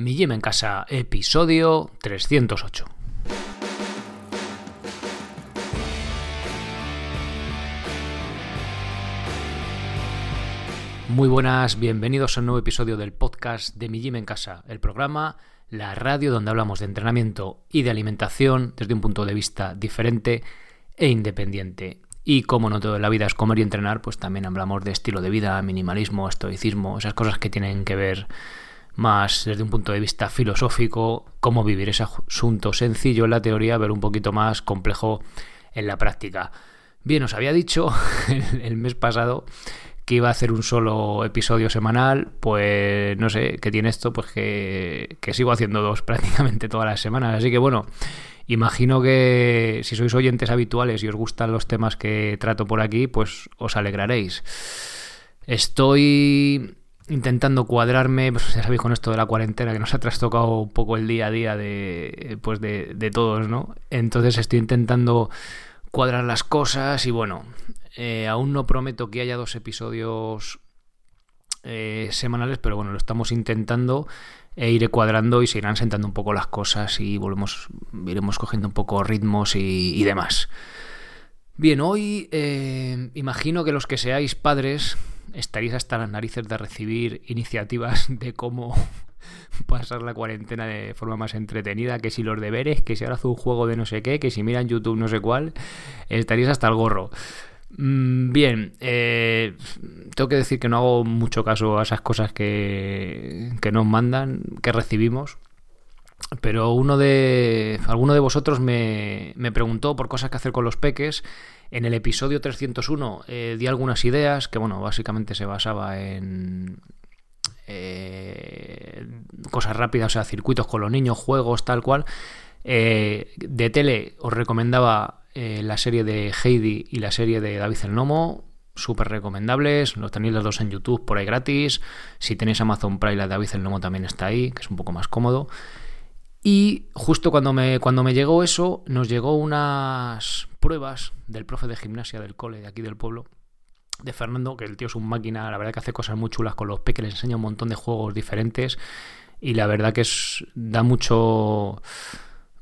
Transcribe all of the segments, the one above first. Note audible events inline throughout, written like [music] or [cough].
Mi Gym en Casa, episodio 308. Muy buenas, bienvenidos a un nuevo episodio del podcast de Mi Gym en Casa, el programa, la radio donde hablamos de entrenamiento y de alimentación desde un punto de vista diferente e independiente. Y como no todo en la vida es comer y entrenar, pues también hablamos de estilo de vida, minimalismo, estoicismo, esas cosas que tienen que ver más desde un punto de vista filosófico, cómo vivir ese asunto sencillo en la teoría, pero un poquito más complejo en la práctica. Bien, os había dicho [laughs] el, mes pasado que iba a hacer un solo episodio semanal, pues no sé, ¿qué tiene esto? Pues que, que sigo haciendo dos [laughs] prácticamente todas las semanas. Así que bueno, imagino que si sois oyentes habituales y os gustan los temas que trato por aquí, pues os alegraréis. Estoy intentando cuadrarme, pues ya sabéis con esto de la cuarentena que nos ha trastocado un poco el día a día de, pues de, todos, ¿no? Entonces estoy intentando cuadrar las cosas y bueno, eh, aún no prometo que haya dos episodios eh, semanales, pero bueno, lo estamos intentando e iré cuadrando y se irán sentando un poco las cosas y volvemos, iremos cogiendo un poco ritmos y, y demás. Bien, hoy eh, imagino que los que seáis padres estaréis hasta las narices de recibir iniciativas de cómo [laughs] pasar la cuarentena de forma más entretenida, que si los deberes, que si ahora hace un juego de no sé qué, que si miran YouTube no sé cuál, estaréis hasta el gorro. Mm, bien, eh, tengo que decir que no hago mucho caso a esas cosas que, que nos mandan, que recibimos. Pero uno de. Alguno de vosotros me, me preguntó por cosas que hacer con los peques en el episodio 301 eh, di algunas ideas que, bueno, básicamente se basaba en eh, cosas rápidas, o sea, circuitos con los niños, juegos, tal cual. Eh, de tele os recomendaba eh, la serie de Heidi y la serie de David el Nomo, súper recomendables, los tenéis los dos en YouTube por ahí gratis. Si tenéis Amazon Prime, la de David el Nomo también está ahí, que es un poco más cómodo. Y justo cuando me, cuando me llegó eso, nos llegó unas pruebas del profe de gimnasia del cole de aquí del pueblo, de Fernando, que el tío es un máquina, la verdad que hace cosas muy chulas con los peques, les enseña un montón de juegos diferentes y la verdad que es, da mucho,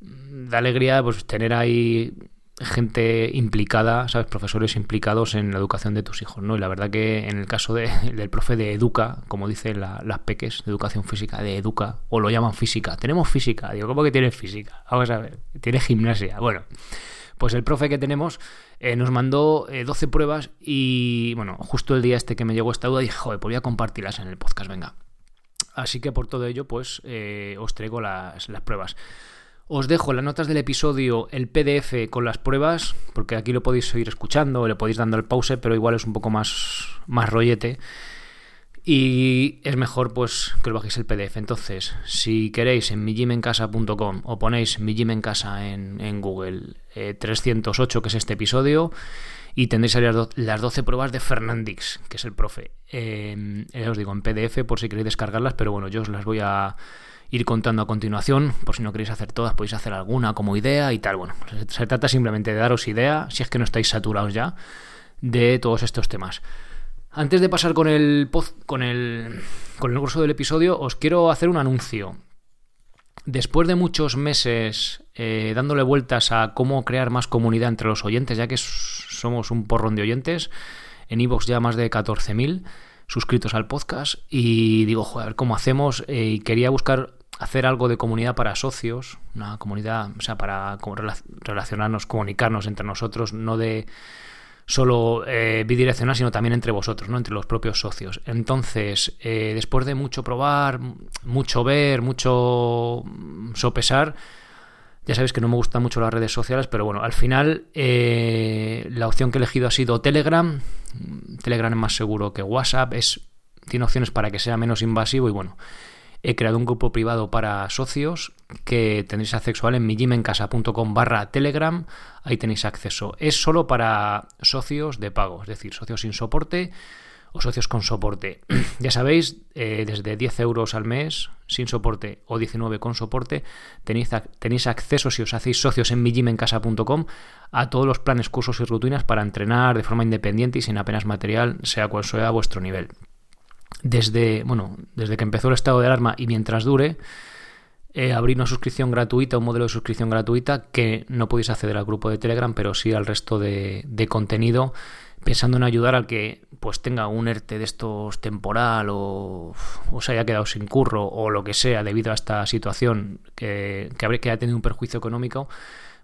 da alegría pues tener ahí gente implicada, ¿sabes? Profesores implicados en la educación de tus hijos, ¿no? Y la verdad que en el caso de, [laughs] del profe de Educa, como dicen las peques, de educación física, de Educa, o lo llaman física, tenemos física, digo, ¿cómo que tienes física? Vamos a ver, tienes gimnasia, bueno. Pues el profe que tenemos eh, nos mandó eh, 12 pruebas y, bueno, justo el día este que me llegó esta duda dije, joder, pues voy a compartirlas en el podcast, venga. Así que por todo ello, pues eh, os traigo las, las pruebas. Os dejo las notas del episodio el PDF con las pruebas, porque aquí lo podéis seguir escuchando, le podéis dando el pause, pero igual es un poco más, más rollete. Y es mejor pues que os bajéis el PDF. Entonces, si queréis en mijimencasa.com o ponéis mi en en, Google eh, 308, que es este episodio, y tendréis ahí las 12 pruebas de Fernandix, que es el profe. Eh, os digo en PDF por si queréis descargarlas, pero bueno, yo os las voy a ir contando a continuación. Por si no queréis hacer todas, podéis hacer alguna como idea y tal. Bueno, se trata simplemente de daros idea, si es que no estáis saturados ya, de todos estos temas. Antes de pasar con el, con el, con el curso del episodio, os quiero hacer un anuncio. Después de muchos meses eh, dándole vueltas a cómo crear más comunidad entre los oyentes, ya que somos un porrón de oyentes, en iVoox ya más de 14.000 suscritos al podcast, y digo, joder, ¿cómo hacemos? Eh, y quería buscar hacer algo de comunidad para socios, una comunidad, o sea, para relacionarnos, comunicarnos entre nosotros, no de solo eh, bidireccional, sino también entre vosotros, ¿no? entre los propios socios. Entonces, eh, después de mucho probar, mucho ver, mucho sopesar, ya sabéis que no me gustan mucho las redes sociales, pero bueno, al final eh, la opción que he elegido ha sido Telegram. Telegram es más seguro que WhatsApp, es, tiene opciones para que sea menos invasivo y bueno, he creado un grupo privado para socios que tenéis acceso en mijimencasa.com barra telegram, ahí tenéis acceso. Es solo para socios de pago, es decir, socios sin soporte o socios con soporte. [clears throat] ya sabéis, eh, desde 10 euros al mes sin soporte o 19 con soporte, tenéis, tenéis acceso, si os hacéis socios en mijimencasa.com, a todos los planes, cursos y rutinas para entrenar de forma independiente y sin apenas material, sea cual sea vuestro nivel. Desde, bueno, desde que empezó el estado de alarma y mientras dure, eh, abrir una suscripción gratuita, un modelo de suscripción gratuita que no podéis acceder al grupo de Telegram, pero sí al resto de, contenido, pensando en ayudar al que pues tenga un ERTE de estos temporal o, o, se haya quedado sin curro o lo que sea debido a esta situación que, que, que haya tenido un perjuicio económico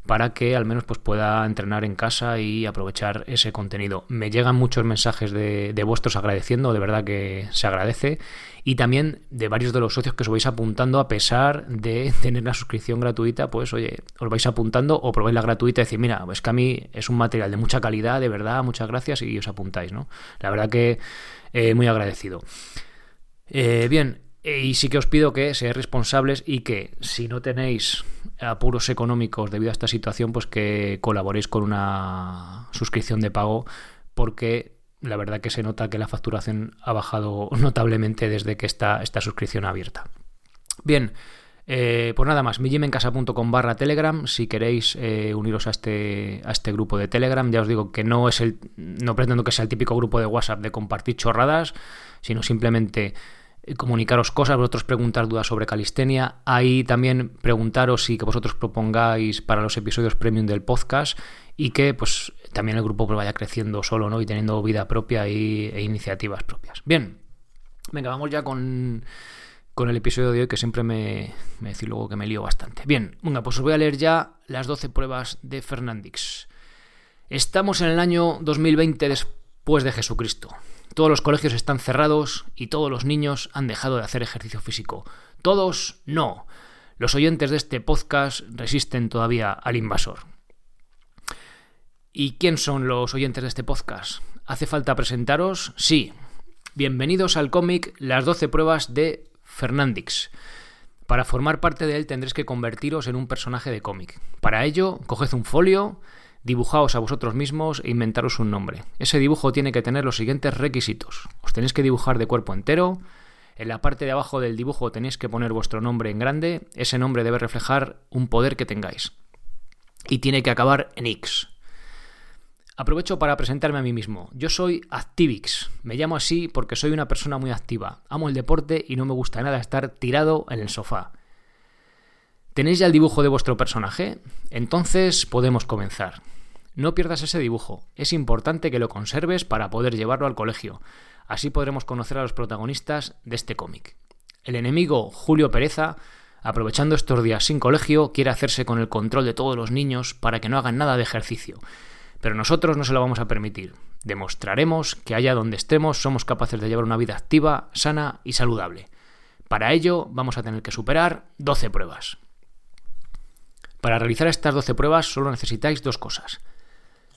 para que al menos pues, pueda entrenar en casa y aprovechar ese contenido. Me llegan muchos mensajes de, vuestros agradeciendo, de verdad que se agradece, y también de varios de los socios que os vais apuntando a pesar de [laughs] tener la suscripción gratuita, pues oye, os vais apuntando o probáis la gratuita y decir, mira, es que a mí es un material de mucha calidad, de verdad, muchas gracias y os apuntáis, ¿no? La verdad que eh, muy agradecido. Eh, bien, y sí que os pido que seáis responsables y que si no tenéis apuros económicos debido a esta situación, pues que colaboréis con una suscripción de pago porque la verdad que se nota que la facturación ha bajado [laughs] notablemente desde que está esta suscripción abierta. Bien, eh, pues nada más, millimencasa.com barra Telegram, si queréis eh, uniros a este, a este grupo de Telegram, ya os digo que no es el, no pretendo que sea el típico grupo de WhatsApp de compartir chorradas, sino simplemente eh, comunicaros cosas, vosotros preguntar dudas sobre calistenia, ahí también preguntaros y que vosotros propongáis para los episodios premium del podcast y que pues también el grupo pues, vaya creciendo solo ¿no? y teniendo vida propia y, e iniciativas propias. Bien, venga, vamos ya con, con el episodio de hoy que siempre me, me luego que me lío bastante. Bien, venga, pues os voy a leer ya las 12 pruebas de Fernandix. Estamos en el año 2020 después de Jesucristo. Todos los colegios están cerrados y todos los niños han dejado de hacer ejercicio físico. Todos no. Los oyentes de este podcast resisten todavía al invasor. ¿Y quién son los oyentes de este podcast? ¿Hace falta presentaros? Sí. Bienvenidos al cómic Las 12 pruebas de Fernandix. Para formar parte de él tendréis que convertiros en un personaje de cómic. Para ello, coged un folio, dibujaos a vosotros mismos e inventaros un nombre. Ese dibujo tiene que tener los siguientes requisitos. Os tenéis que dibujar de cuerpo entero. En la parte de abajo del dibujo tenéis que poner vuestro nombre en grande. Ese nombre debe reflejar un poder que tengáis. Y tiene que acabar en X. Aprovecho para presentarme a mí mismo. Yo soy Activix. Me llamo así porque soy una persona muy activa. Amo el deporte y no me gusta nada estar tirado en el sofá. ¿Tenéis ya el dibujo de vuestro personaje? Entonces podemos comenzar. No pierdas ese dibujo, es importante que lo conserves para poder llevarlo al colegio. Así podremos conocer a los protagonistas de este cómic. El enemigo, Julio Pereza, aprovechando estos días sin colegio, quiere hacerse con el control de todos los niños para que no hagan nada de ejercicio. Pero nosotros no se lo vamos a permitir. Demostraremos que allá donde estemos somos capaces de llevar una vida activa, sana y saludable. Para ello vamos a tener que superar 12 pruebas. Para realizar estas 12 pruebas solo necesitáis dos cosas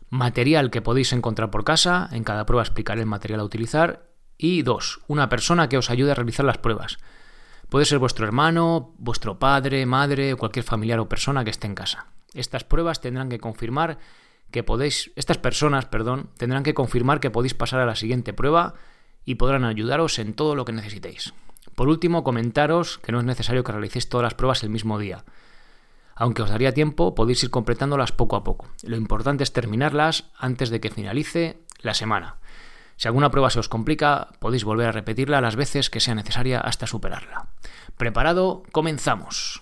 material que podéis encontrar por casa, en cada prueba explicaré el material a utilizar, y dos, una persona que os ayude a realizar las pruebas. Puede ser vuestro hermano, vuestro padre, madre o cualquier familiar o persona que esté en casa. Estas pruebas tendrán que confirmar que podéis, estas personas, perdón, tendrán que confirmar que podéis pasar a la siguiente prueba y podrán ayudaros en todo lo que necesitéis. Por último, comentaros que no es necesario que realicéis todas las pruebas el mismo día. Aunque os daría tiempo, podéis ir completándolas poco a poco. Lo importante es terminarlas antes de que finalice la semana. Si alguna prueba se os complica, podéis volver a repetirla las veces que sea necesaria hasta superarla. Preparado, comenzamos.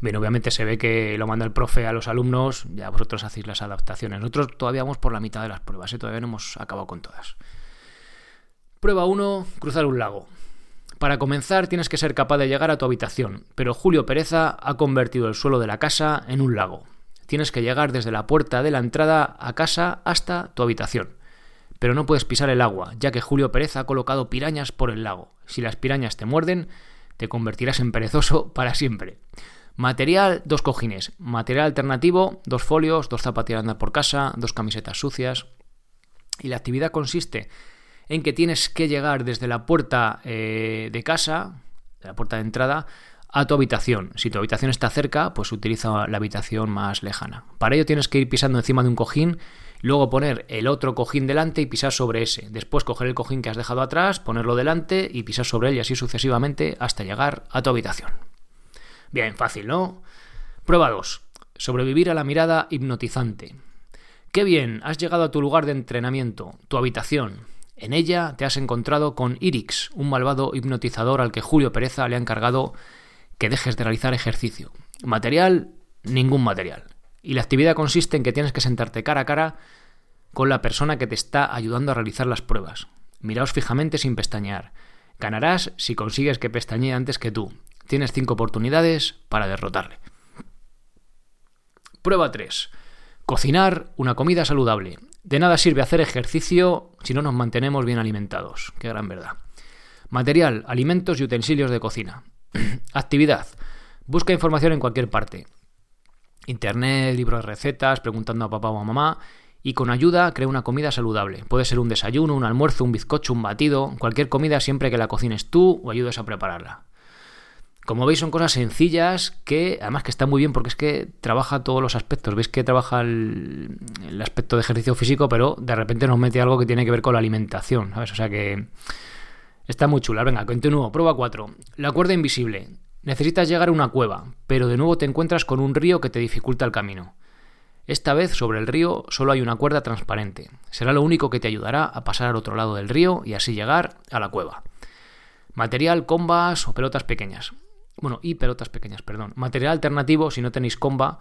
Bien, obviamente se ve que lo manda el profe a los alumnos, ya vosotros hacéis las adaptaciones. Nosotros todavía vamos por la mitad de las pruebas, ¿eh? todavía no hemos acabado con todas. Prueba 1, cruzar un lago. Para comenzar tienes que ser capaz de llegar a tu habitación, pero Julio Pereza ha convertido el suelo de la casa en un lago. Tienes que llegar desde la puerta de la entrada a casa hasta tu habitación. Pero no puedes pisar el agua, ya que Julio Pereza ha colocado pirañas por el lago. Si las pirañas te muerden, te convertirás en perezoso [laughs] para siempre. Material, dos cojines. Material alternativo, dos folios, dos zapatillas andar por casa, dos camisetas sucias. Y la actividad consiste en que tienes que llegar desde la puerta eh, de casa, de la puerta de entrada, a tu habitación. Si tu habitación está cerca, pues utiliza la habitación más lejana. Para ello tienes que ir pisando encima de un cojín, luego poner el otro cojín delante y pisar sobre ese. Después coger el cojín que has dejado atrás, ponerlo delante y pisar sobre él y así sucesivamente hasta llegar a tu habitación. Bien, fácil, ¿no? Prueba 2. Sobrevivir a la mirada hipnotizante. Qué bien, has llegado a tu lugar de entrenamiento, tu habitación. En ella te has encontrado con Irix, un malvado hipnotizador al que Julio Pereza le ha encargado que dejes de realizar ejercicio. Material, ningún material. Y la actividad consiste en que tienes que sentarte cara a cara con la persona que te está ayudando a realizar las pruebas. Miraos fijamente sin pestañear. Ganarás si consigues que pestañee antes que tú. Tienes cinco oportunidades para derrotarle. Prueba 3. Cocinar una comida saludable. De nada sirve hacer ejercicio si no nos mantenemos bien alimentados. Qué gran verdad. Material, alimentos y utensilios de cocina. [clears throat] Actividad. Busca información en cualquier parte. Internet, libros de recetas, preguntando a papá o a mamá y con ayuda crea una comida saludable. Puede ser un desayuno, un almuerzo, un bizcocho, un batido, cualquier comida siempre que la cocines tú o ayudes a prepararla. Como veis son cosas sencillas que además que está muy bien porque es que trabaja todos los aspectos. Veis que trabaja el, aspecto de ejercicio físico, pero de repente nos mete algo que tiene que ver con la alimentación, ¿sabes? O sea que está muy chula. Venga, continúo. Prueba 4. La cuerda invisible. Necesitas llegar a una cueva, pero de nuevo te encuentras con un río que te dificulta el camino. Esta vez sobre el río solo hay una cuerda transparente. Será lo único que te ayudará a pasar al otro lado del río y así llegar a la cueva. Material, combas o pelotas pequeñas. Bueno, y pelotas pequeñas, perdón. Material alternativo si no tenéis comba.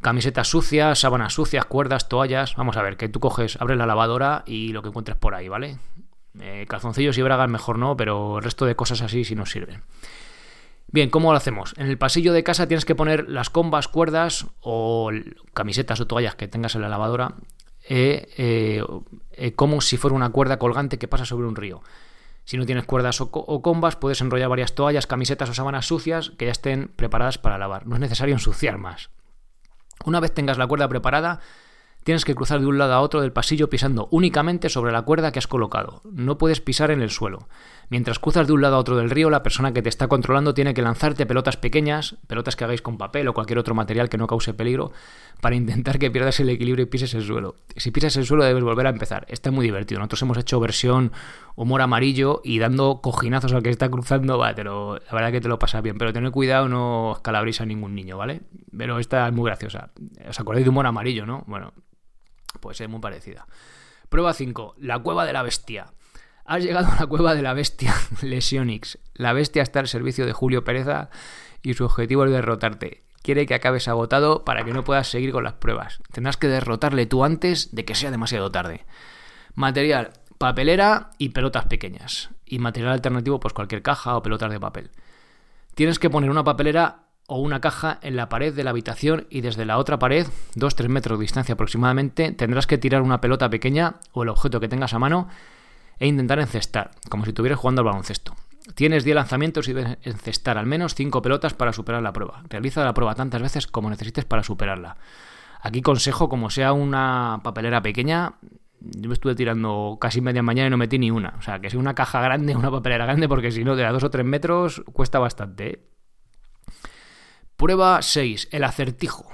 Camisetas sucias, sábanas sucias, cuerdas, toallas. Vamos a ver, que tú coges, abres la lavadora y lo que encuentres por ahí, ¿vale? Eh, calzoncillos y bragas mejor no, pero el resto de cosas así sí nos sirven. Bien, ¿cómo lo hacemos? En el pasillo de casa tienes que poner las combas, cuerdas o camisetas o toallas que tengas en la lavadora eh, eh, como si fuera una cuerda colgante que pasa sobre un río. Si no tienes cuerdas o, combas, puedes enrollar varias toallas, camisetas o sábanas sucias que ya estén preparadas para lavar. No es necesario ensuciar más. Una vez tengas la cuerda preparada, Tienes que cruzar de un lado a otro del pasillo pisando únicamente sobre la cuerda que has colocado. No puedes pisar en el suelo. Mientras cruzas de un lado a otro del río, la persona que te está controlando tiene que lanzarte pelotas pequeñas, pelotas que hagáis con papel o cualquier otro material que no cause peligro, para intentar que pierdas el equilibrio y pises el suelo. Si pisas el suelo debes volver a empezar. Está muy divertido. Nosotros hemos hecho versión humor amarillo y dando cojinazos al que está cruzando, va, la verdad que te lo pasas bien. Pero tened cuidado, no escalabréis a ningún niño, ¿vale? Pero esta es muy graciosa. ¿Os acordáis de humor amarillo, no? Bueno, pues es muy parecida. Prueba 5. La cueva de la bestia. Has llegado a la cueva de la bestia, [laughs] Lesionix. La bestia está al servicio de Julio Pereza y su objetivo es derrotarte. Quiere que acabes agotado para que no puedas seguir con las pruebas. Tendrás que derrotarle tú antes de que sea demasiado tarde. Material, papelera y pelotas pequeñas. Y material alternativo, pues cualquier caja o pelotas de papel. Tienes que poner una papelera o una caja en la pared de la habitación y desde la otra pared, 2-3 metros de distancia aproximadamente, tendrás que tirar una pelota pequeña o el objeto que tengas a mano e intentar encestar, como si estuvieras jugando al baloncesto. Tienes 10 lanzamientos y debes encestar al menos 5 pelotas para superar la prueba. Realiza la prueba tantas veces como necesites para superarla. Aquí consejo, como sea una papelera pequeña, yo me estuve tirando casi media mañana y no metí ni una. O sea, que sea una caja grande, [laughs] una papelera grande, porque si no, de a 2 o 3 metros cuesta bastante. ¿eh? Prueba 6. El acertijo.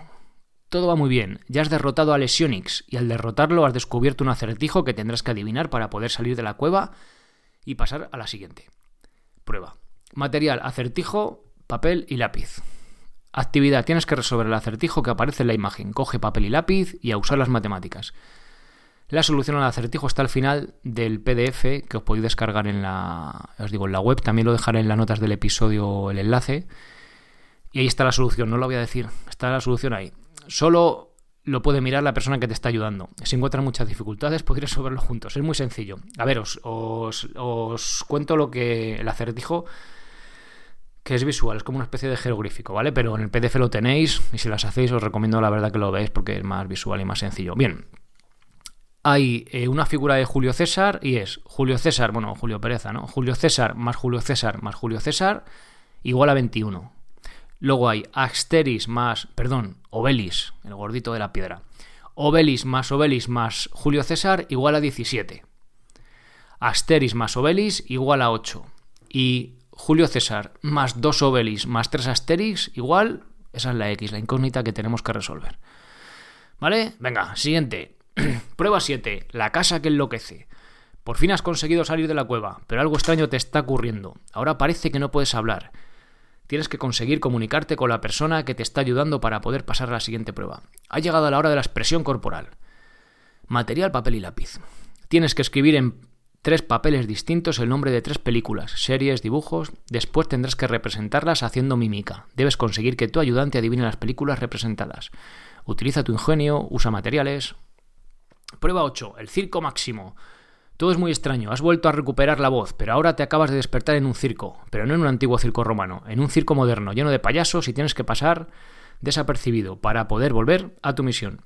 Todo va muy bien. Ya has derrotado a Lesionix y al derrotarlo has descubierto un acertijo que tendrás que adivinar para poder salir de la cueva y pasar a la siguiente. Prueba. Material, acertijo, papel y lápiz. Actividad. Tienes que resolver el acertijo que aparece en la imagen. Coge papel y lápiz y a usar las matemáticas. La solución al acertijo está al final del PDF que os podéis descargar en la, os digo, en la web. También lo dejaré en las notas del episodio el enlace. Y ahí está la solución, no lo voy a decir, está la solución ahí. Solo lo puede mirar la persona que te está ayudando. Si encuentran muchas dificultades, podréis resolverlo juntos. Es muy sencillo. A ver, os, os, cuento lo que el acertijo, que es visual, es como una especie de jeroglífico, ¿vale? Pero en el PDF lo tenéis y si las hacéis os recomiendo la verdad que lo veáis porque es más visual y más sencillo. Bien. Hay eh, una figura de Julio César y es Julio César, bueno, Julio Pereza, ¿no? Julio César más Julio César más Julio César igual a 21. Luego hay Asteris más, perdón, Obelis, el gordito de la piedra. Obelis más Obelis más Julio César igual a 17. Asteris más Obelis igual a 8. Y Julio César más 2 Obelis más 3 Asteris igual, esa es la X, la incógnita que tenemos que resolver. ¿Vale? Venga, siguiente. [clears throat] Prueba 7. La casa que enloquece. Por fin has conseguido salir de la cueva, pero algo extraño te está ocurriendo. Ahora parece que no puedes hablar. Tienes que conseguir comunicarte con la persona que te está ayudando para poder pasar a la siguiente prueba. Ha llegado la hora de la expresión corporal. Material, papel y lápiz. Tienes que escribir en tres papeles distintos, el nombre de tres películas, series, dibujos. Después tendrás que representarlas haciendo mímica. Debes conseguir que tu ayudante adivine las películas representadas. Utiliza tu ingenio, usa materiales. Prueba 8. El circo máximo. Todo es muy extraño, has vuelto a recuperar la voz, pero ahora te acabas de despertar en un circo, pero no en un antiguo circo romano, en un circo moderno, lleno de payasos y tienes que pasar desapercibido para poder volver a tu misión.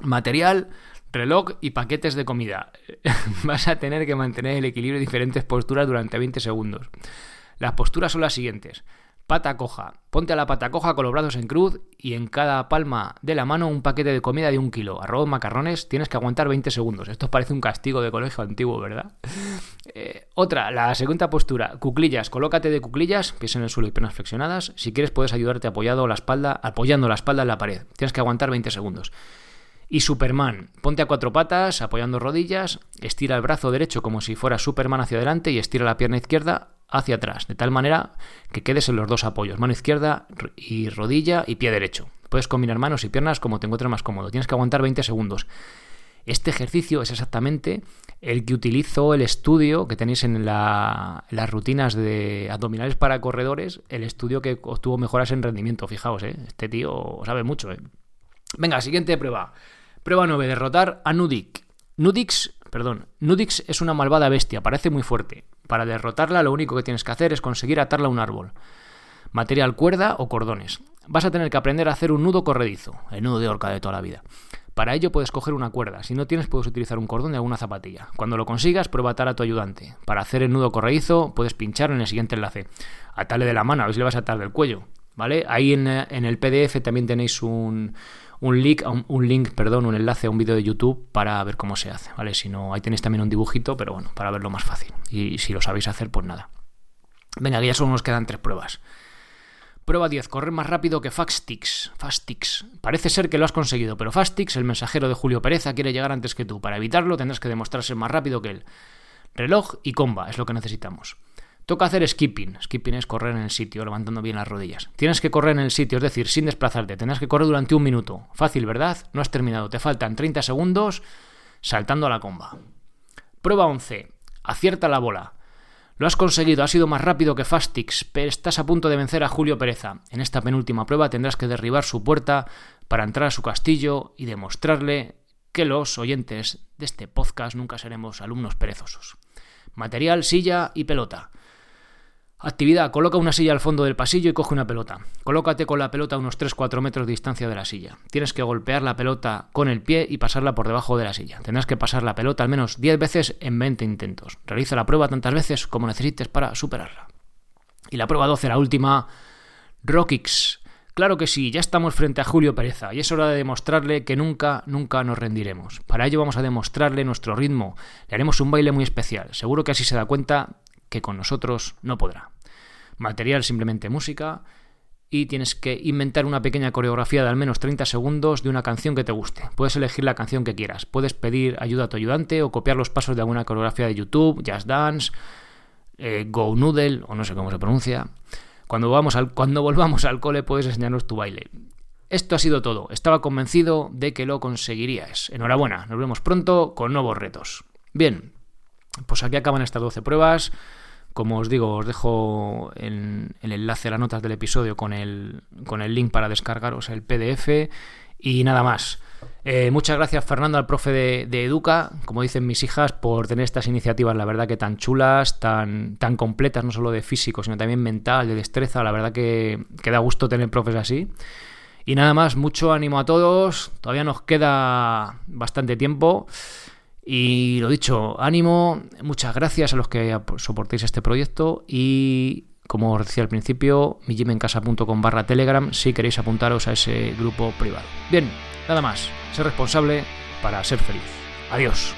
Material, reloj y paquetes de comida. [laughs] Vas a tener que mantener el equilibrio de diferentes posturas durante 20 segundos. Las posturas son las siguientes. Pata coja. Ponte a la pata coja con los brazos en cruz y en cada palma de la mano un paquete de comida de un kilo. Arroz, macarrones, tienes que aguantar 20 segundos. Esto parece un castigo de colegio antiguo, ¿verdad? Eh, otra, la segunda postura. Cuclillas. Colócate de cuclillas, pies en el suelo y piernas flexionadas. Si quieres puedes ayudarte apoyado la espalda, apoyando la espalda en la pared. Tienes que aguantar 20 segundos. Y Superman, ponte a cuatro patas, apoyando rodillas, estira el brazo derecho como si fuera Superman hacia adelante y estira la pierna izquierda hacia atrás, de tal manera que quedes en los dos apoyos, mano izquierda y rodilla y pie derecho. Puedes combinar manos y piernas como te encuentres más cómodo. Tienes que aguantar 20 segundos. Este ejercicio es exactamente el que utilizo el estudio que tenéis en, las rutinas de abdominales para corredores, el estudio que obtuvo mejoras en rendimiento. Fijaos, ¿eh? este tío sabe mucho. ¿eh? Venga, siguiente prueba. Prueba 9, derrotar a Nudik. Nudix, perdón, Nudix es una malvada bestia, parece muy fuerte. Para derrotarla lo único que tienes que hacer es conseguir atarla a un árbol. Material cuerda o cordones. Vas a tener que aprender a hacer un nudo corredizo, el nudo de horca de toda la vida. Para ello puedes coger una cuerda, si no tienes puedes utilizar un cordón de alguna zapatilla. Cuando lo consigas, prueba atar a tu ayudante. Para hacer el nudo corredizo puedes pinchar en el siguiente enlace. Atale de la mano, a ver si le vas a atar del cuello. ¿Vale? Ahí en, en el PDF también tenéis un, un link, un, link, perdón, un enlace a un vídeo de YouTube para ver cómo se hace, ¿vale? Si no, ahí tenéis también un dibujito, pero bueno, para verlo más fácil. Y si lo sabéis hacer, pues nada. Venga, ya solo nos quedan tres pruebas. Prueba 10. Correr más rápido que Fastix. Fastix. Parece ser que lo has conseguido, pero Fastix, el mensajero de Julio Pereza, quiere llegar antes que tú. Para evitarlo tendrás que demostrar ser más rápido que él. Reloj y comba es lo que necesitamos. Toca hacer skipping. Skipping es correr en el sitio, levantando bien las rodillas. Tienes que correr en el sitio, es decir, sin desplazarte. Tendrás que correr durante un minuto. Fácil, ¿verdad? No has terminado. Te faltan 30 segundos saltando a la comba. Prueba 11. Acierta la bola. Lo has conseguido, has sido más rápido que Fastix, pero estás a punto de vencer a Julio Pereza. En esta penúltima prueba tendrás que derribar su puerta para entrar a su castillo y demostrarle que los oyentes de este podcast nunca seremos alumnos perezosos. Material, silla y pelota. Actividad. Coloca una silla al fondo del pasillo y coge una pelota. Colócate con la pelota a unos 3-4 metros de distancia de la silla. Tienes que golpear la pelota con el pie y pasarla por debajo de la silla. Tendrás que pasar la pelota al menos 10 veces en 20 intentos. Realiza la prueba tantas veces como necesites para superarla. Y la prueba 12, la última. Rockix. Claro que sí, ya estamos frente a Julio Pereza y es hora de demostrarle que nunca, nunca nos rendiremos. Para ello vamos a demostrarle nuestro ritmo. Le haremos un baile muy especial. Seguro que así se da cuenta que con nosotros no podrá. Material simplemente música y tienes que inventar una pequeña coreografía de al menos 30 segundos de una canción que te guste. Puedes elegir la canción que quieras, puedes pedir ayuda a tu ayudante o copiar los pasos de alguna coreografía de YouTube, Just Dance, eh, Go Noodle o no sé cómo se pronuncia. Cuando, vamos al, cuando volvamos al cole puedes enseñarnos tu baile. Esto ha sido todo. Estaba convencido de que lo conseguirías. Enhorabuena, nos vemos pronto con nuevos retos. Bien, pues aquí acaban estas 12 pruebas. Como os digo, os dejo el, el enlace a las notas del episodio con el, con el link para descargaros el PDF y nada más. Eh, muchas gracias Fernando, al profe de, Educa, como dicen mis hijas, por tener estas iniciativas, la verdad que tan chulas, tan, tan completas, no solo de físico, sino también mental, de destreza, la verdad que, que da gusto tener profes así. Y nada más, mucho ánimo a todos, todavía nos queda bastante tiempo. Y lo dicho, ánimo, muchas gracias a los que soportéis este proyecto y como os decía al principio, mijimencasa.com barra telegram si queréis apuntaros a ese grupo privado. Bien, nada más, ser responsable para ser feliz. Adiós.